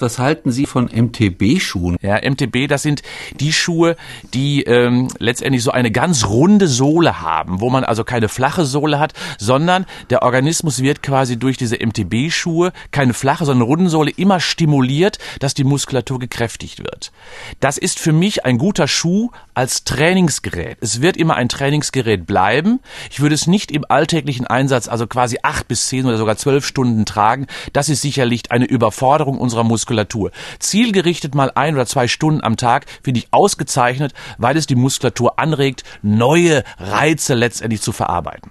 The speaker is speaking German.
Was halten Sie von MTB-Schuhen? Ja, MTB, das sind die Schuhe, die ähm, letztendlich so eine ganz runde Sohle haben, wo man also keine flache Sohle hat, sondern der Organismus wird quasi durch diese MTB-Schuhe, keine flache, sondern runde Sohle, immer stimuliert, dass die Muskulatur gekräftigt wird. Das ist für mich ein guter Schuh als Trainingsgerät. Es wird immer ein Trainingsgerät bleiben. Ich würde es nicht im alltäglichen Einsatz, also quasi acht bis zehn oder sogar zwölf Stunden tragen. Das ist sicherlich eine Überforderung unserer Muskulatur. Muskulatur. Zielgerichtet mal ein oder zwei Stunden am Tag finde ich ausgezeichnet, weil es die Muskulatur anregt, neue Reize letztendlich zu verarbeiten.